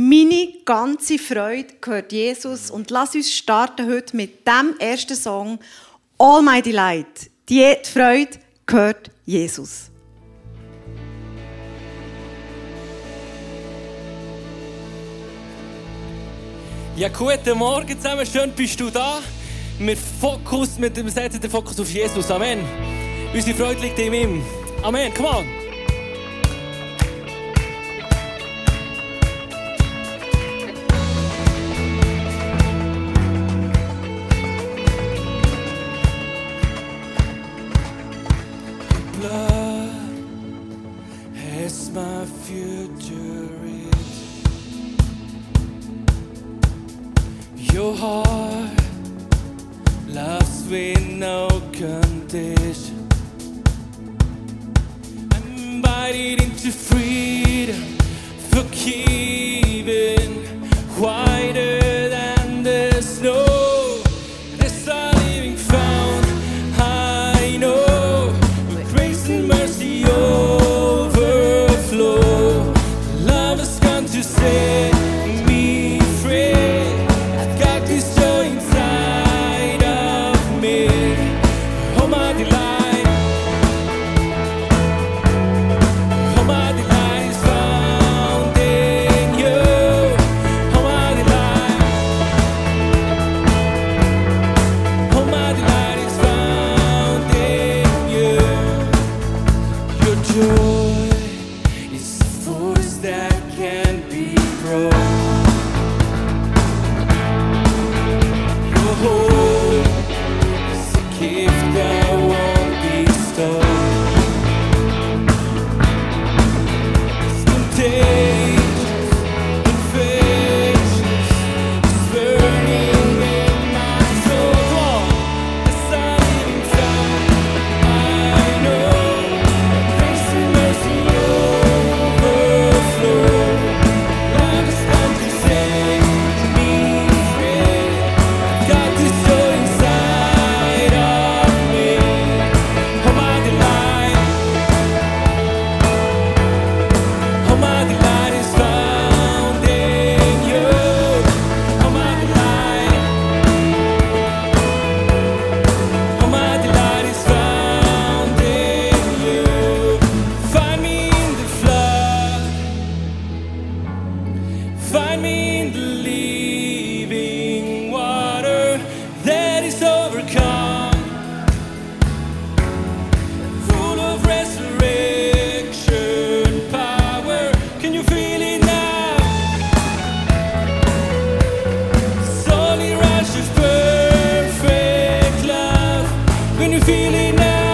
Meine ganze Freude gehört Jesus und lass uns starten heute mit dem ersten Song All My Delight. Die Freude gehört Jesus. Ja, guten Morgen zusammen, schön bist du da. Wir, Fokus, wir setzen den Fokus auf Jesus, Amen. Unsere Freude liegt in ihm. Amen, come on. remember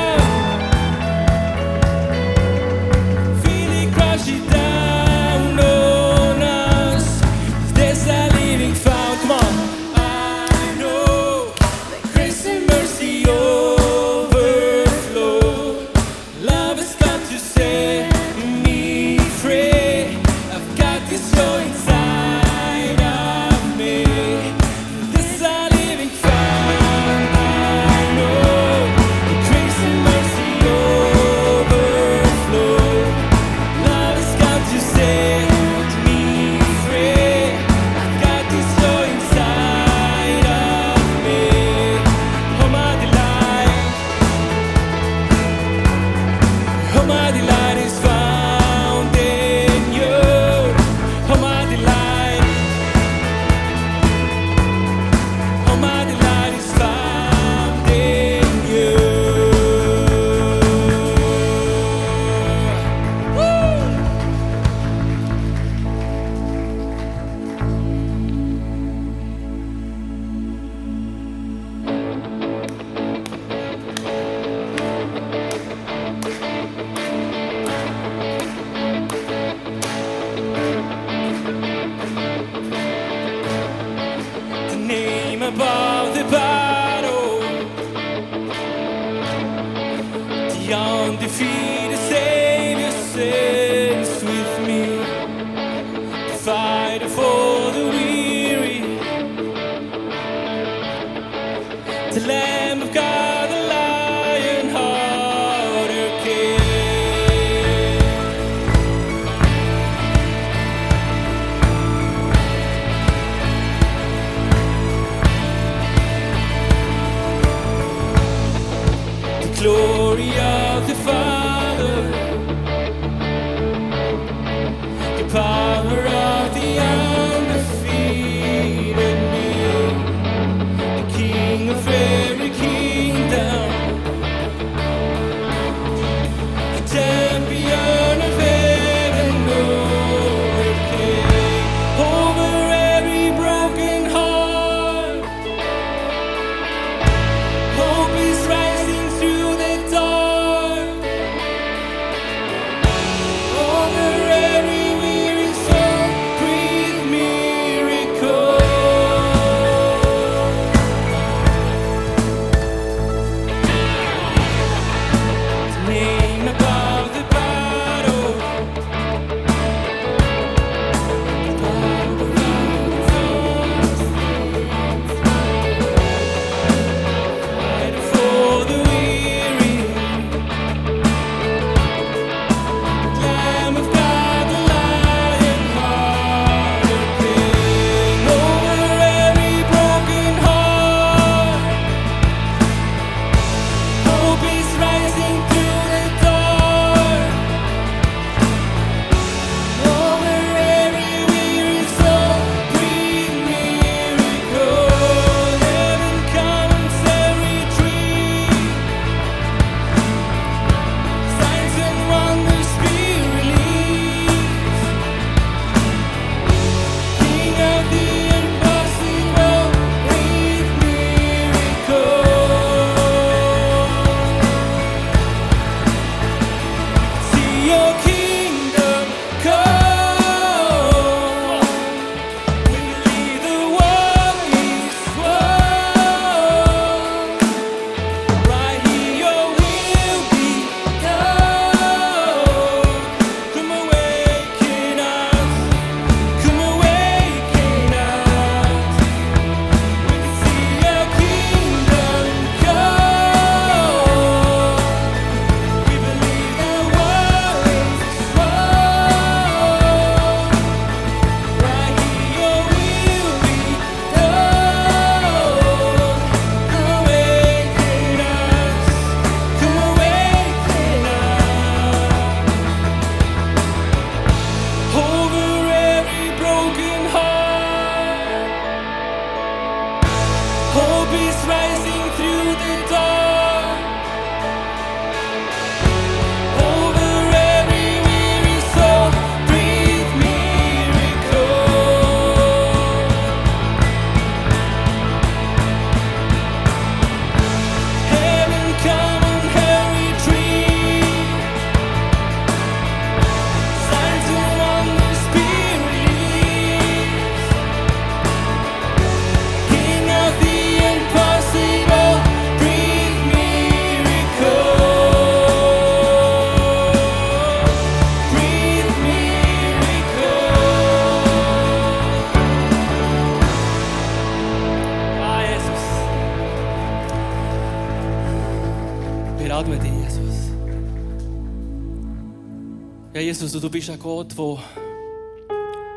Jesus, du bist ein Gott, der,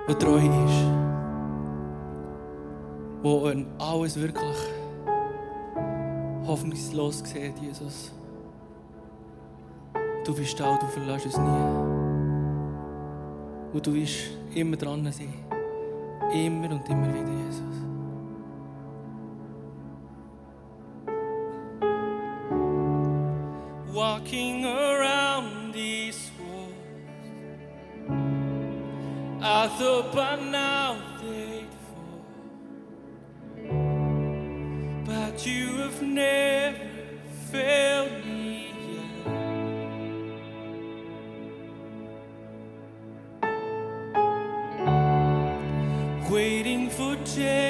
der treu ist. Der alles wirklich hoffnungslos sieht, Jesus. Du bist da du verlässt uns nie. Und du wirst immer dran sein. Immer und immer wieder, Jesus. I thought by now they'd fall, but you have never failed me yet. Waiting for change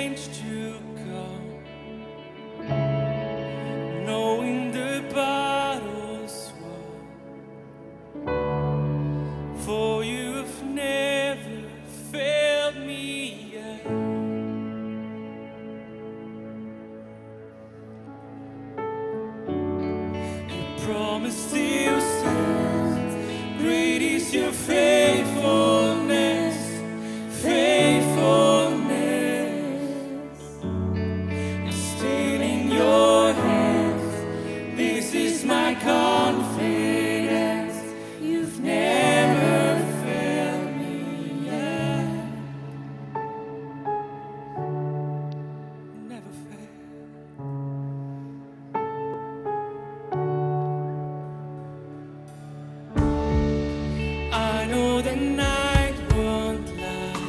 know the night won't last.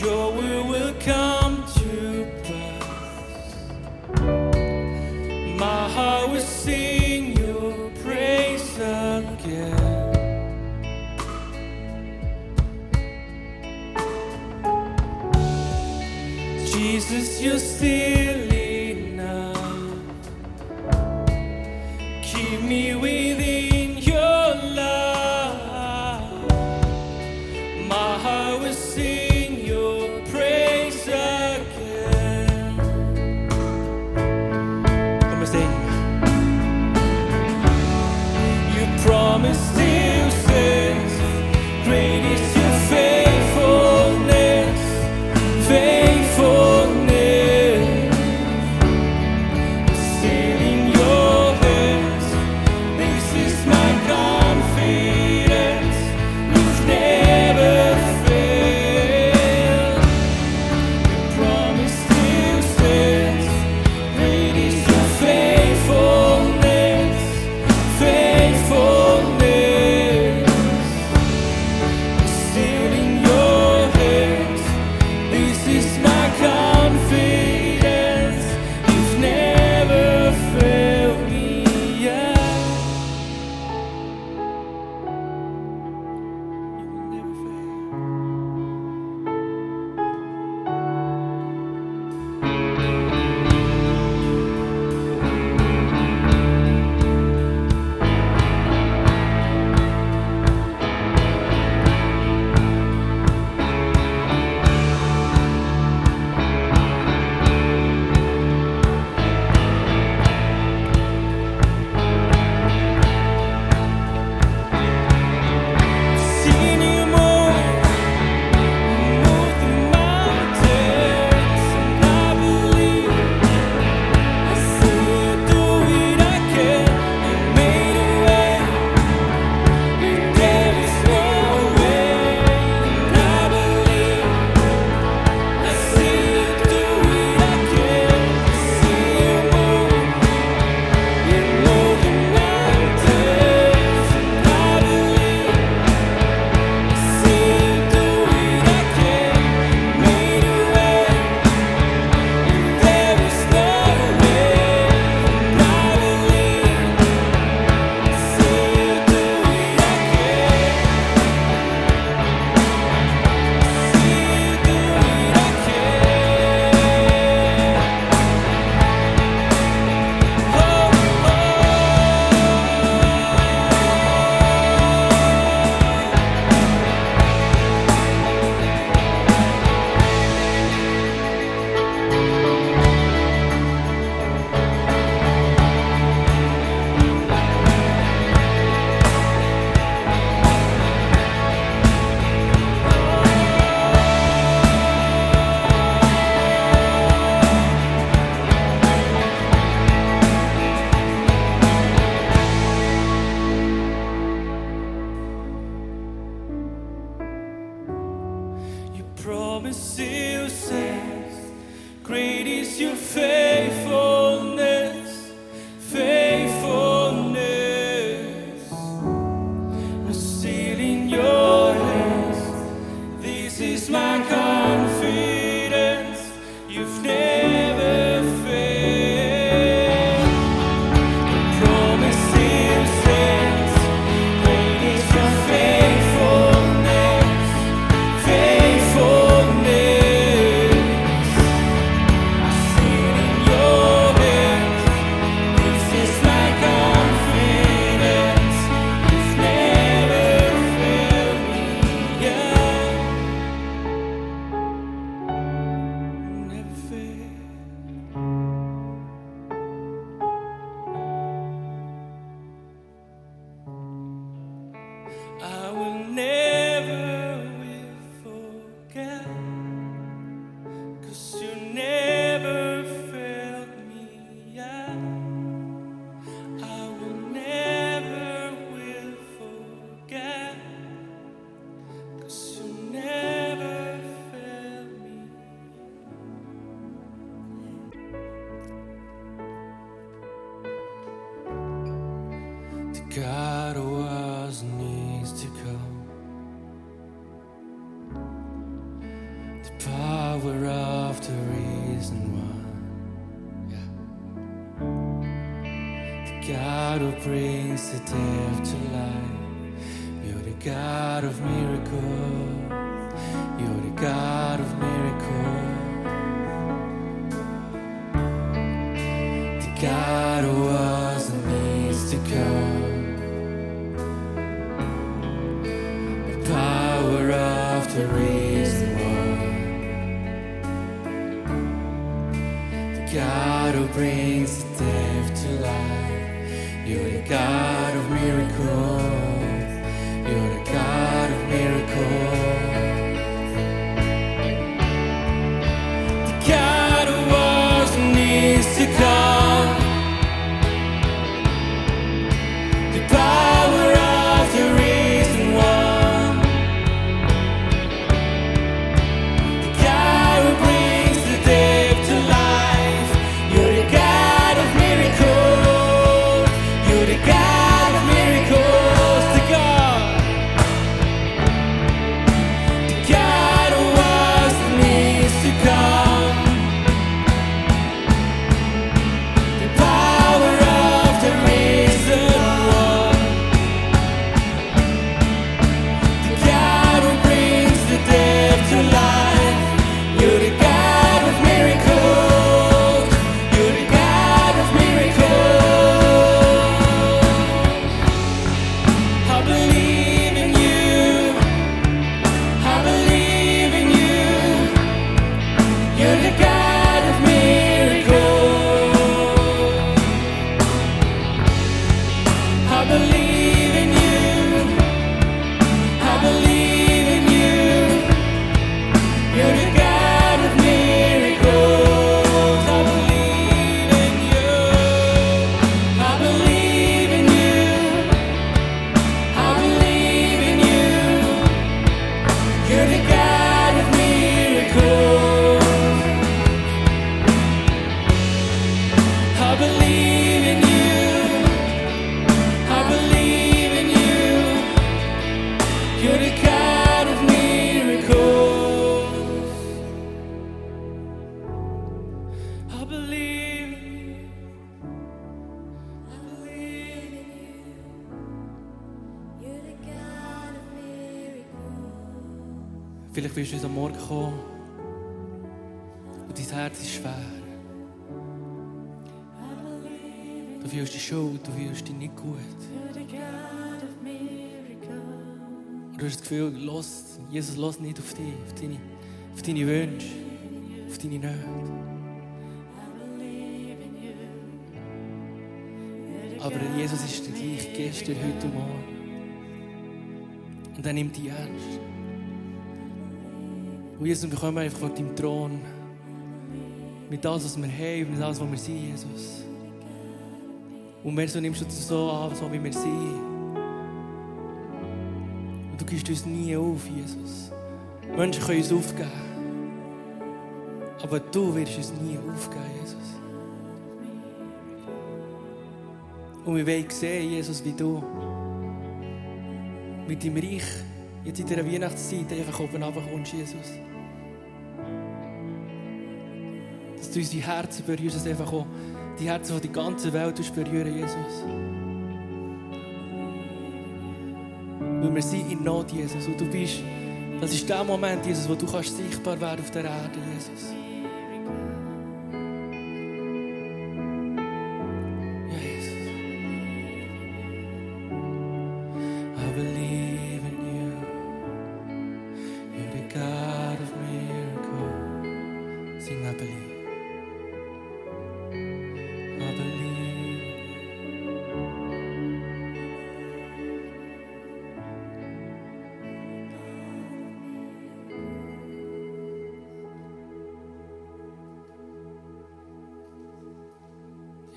Your will will come God who brings the dead to life. You're the God of miracles. You're the God of miracles. The God who was and needs to come. The power of the reason why. The God who brings pecado. Bist heute Morgen gekommen und dein Herz ist schwer. Du fühlst dich schuld, du fühlst dich nicht gut. Und du hast das Gefühl, los, Jesus los nicht auf dich, auf deine, auf deine Wünsche, auf deine Nöte. Aber Jesus ist der gleiche gestern, heute und morgen. Und er nimmt dich ernst. Und Jesus, wir kommen einfach vor deinem Thron. Mit alles, was wir haben, mit alles, was wir sind, Jesus. Und mehr so nimmst du so an, so wie wir sind. Und du gibst uns nie auf, Jesus. Menschen können uns aufgeben. Aber du wirst uns nie aufgeben, Jesus. Und wir wollen sehen, Jesus, wie du mit deinem Reich jetzt in dieser Weihnachtszeit einfach oben runterkommst, Jesus. Dass du unsere Herzen berührst, dass einfach auch die Herzen der ganzen Welt berühren, Jesus. Weil wir sind in Not, Jesus. Und du bist, das ist der Moment, Jesus, wo du kannst sichtbar werden auf der Erde, Jesus.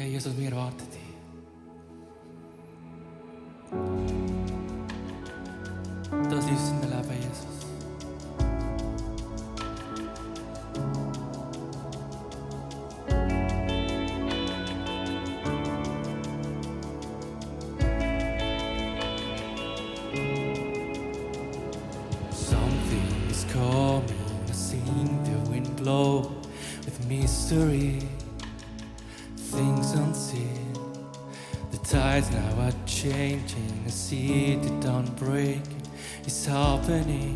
യേശു അങ്ങയുടെ വാർത്തത്തി symphony,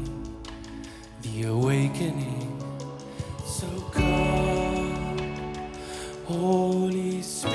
the awakening. So come, Holy Spirit.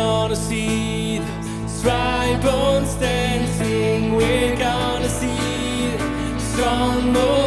gonna see the stripe bones dancing. We're gonna see the sun.